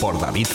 por David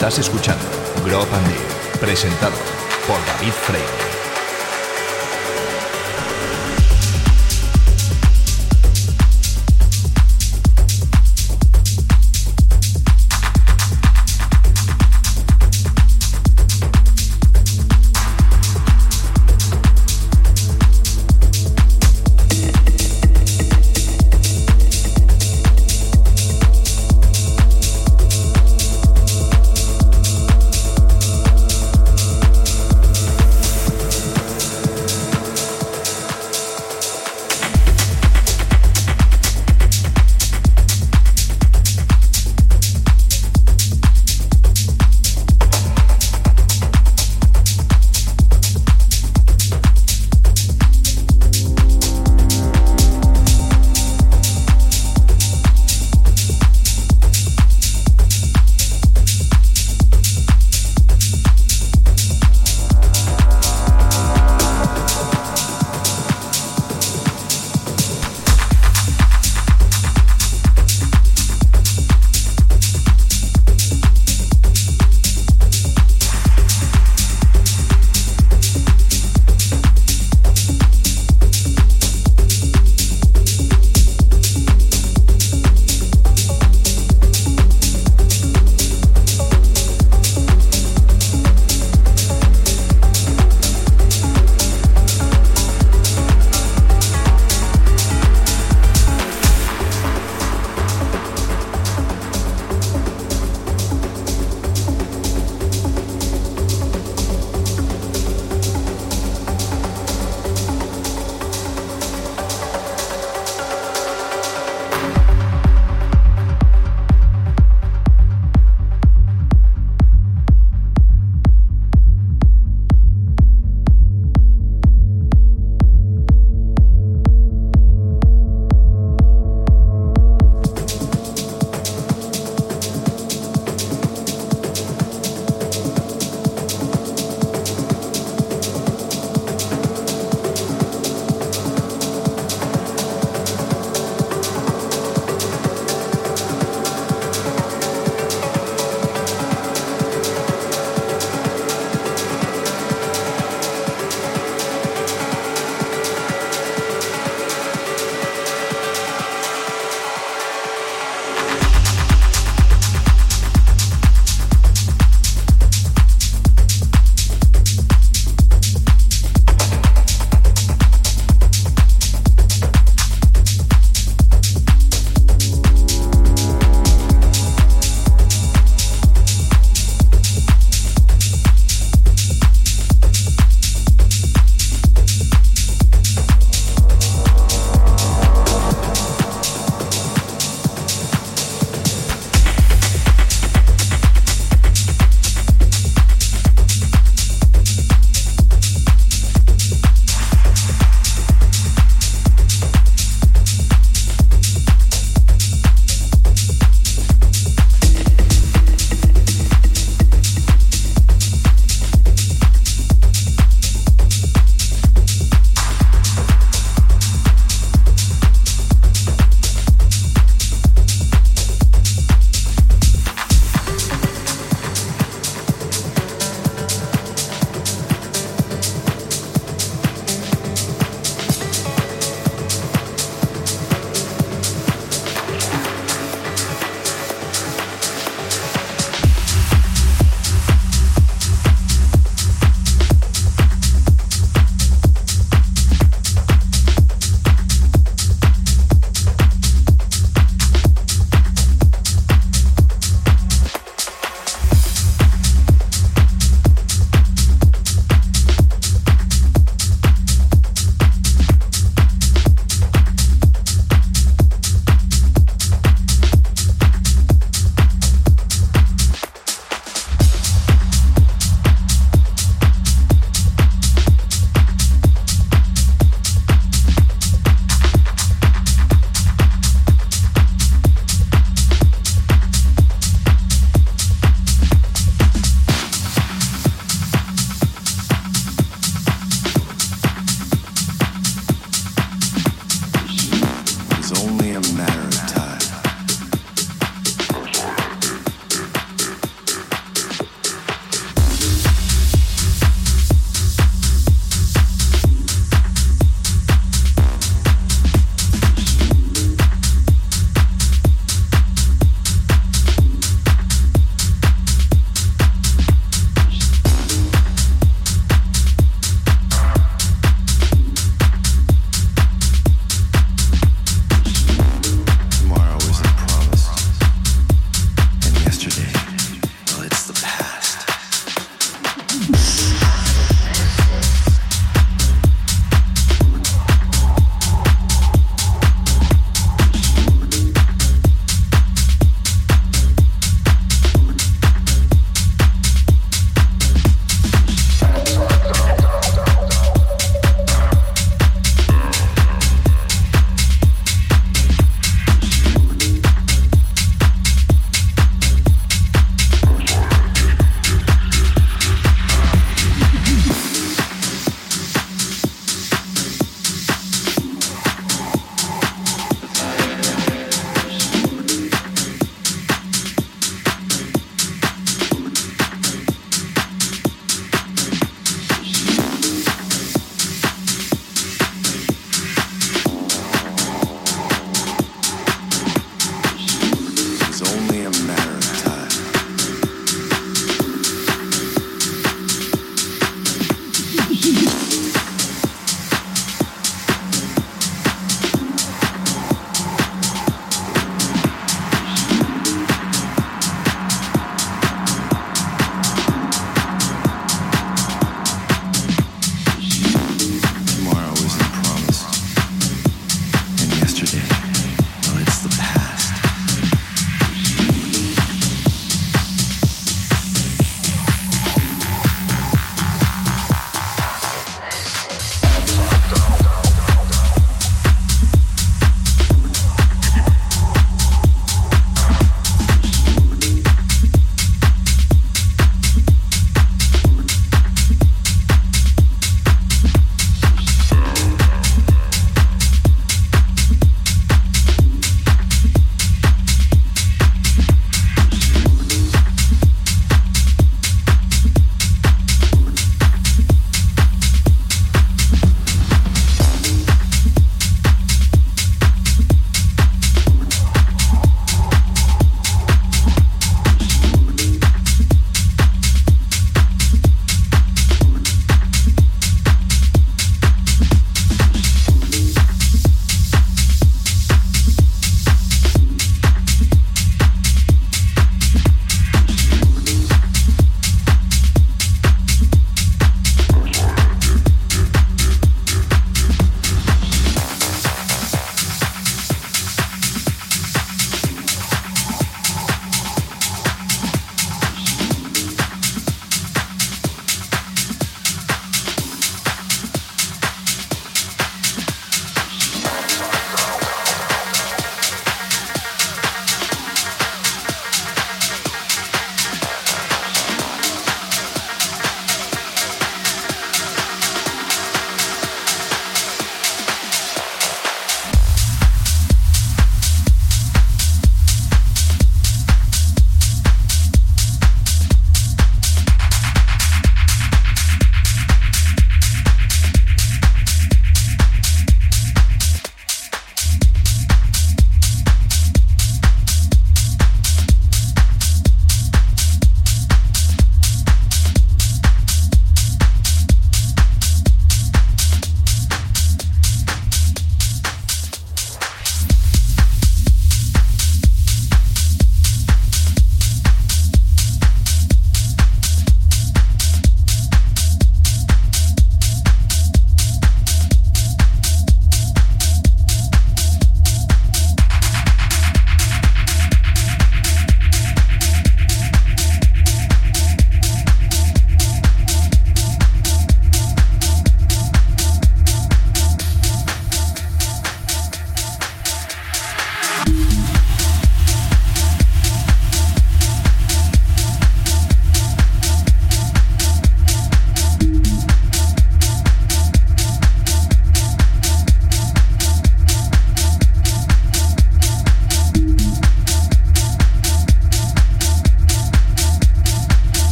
Estás escuchando Grop and presentado por David Freire.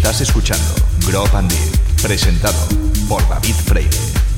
Estás escuchando Grop and presentado por David Freire.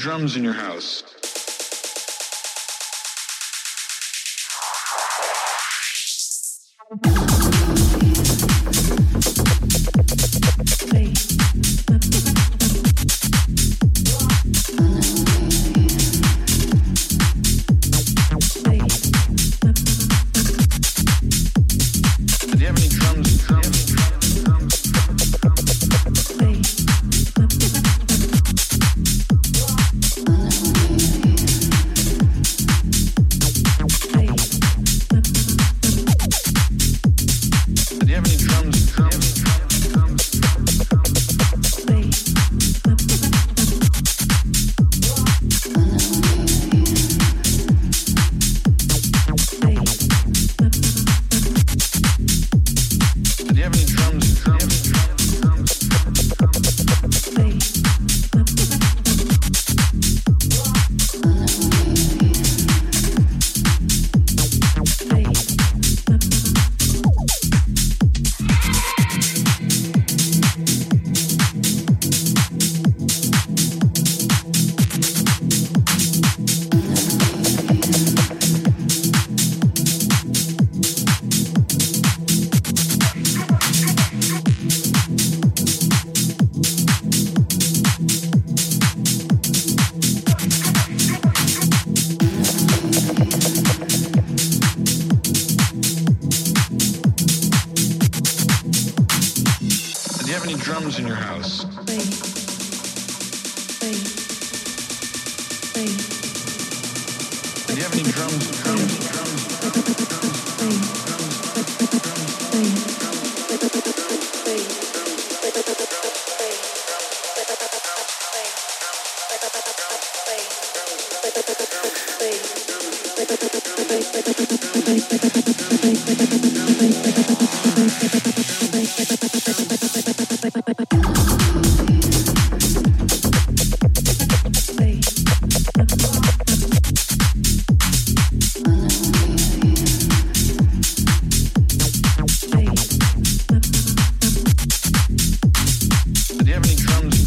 Drums in your house. everything comes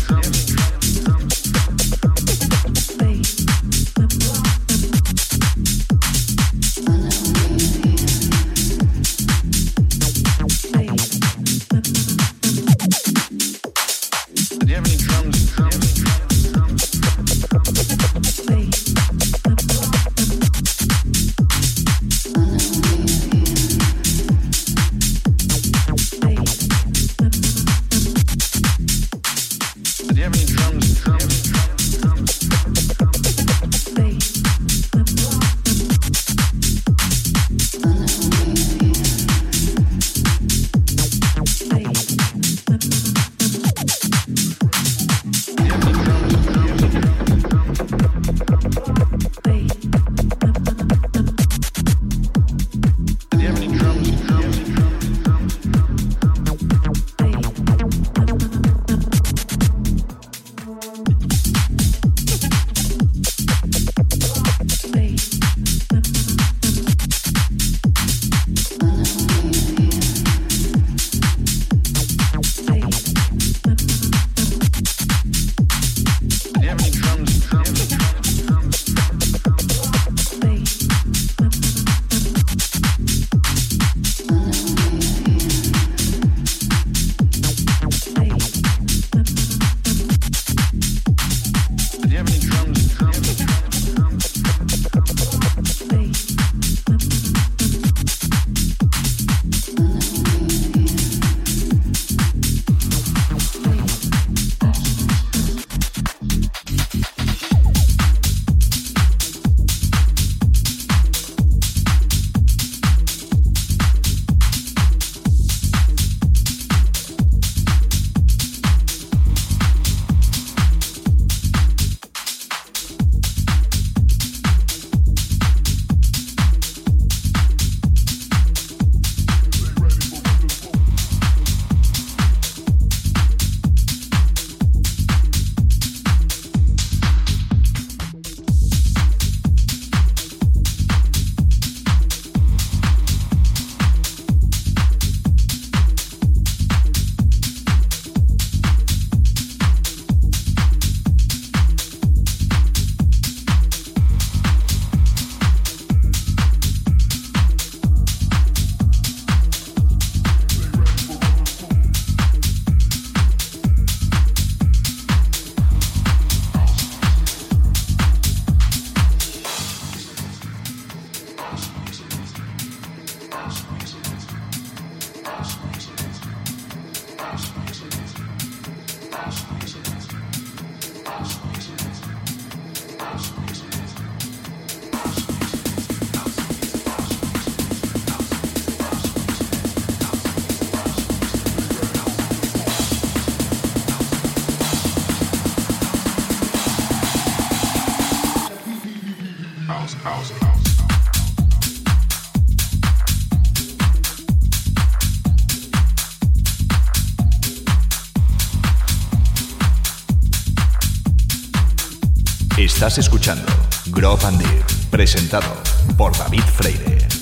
Estás escuchando Grove and Deep, presentado por David Freire.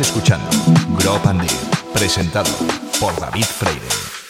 Escuchando Grow Pandir, presentado por David Freire.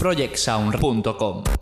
Recuerda www.projectsound.com.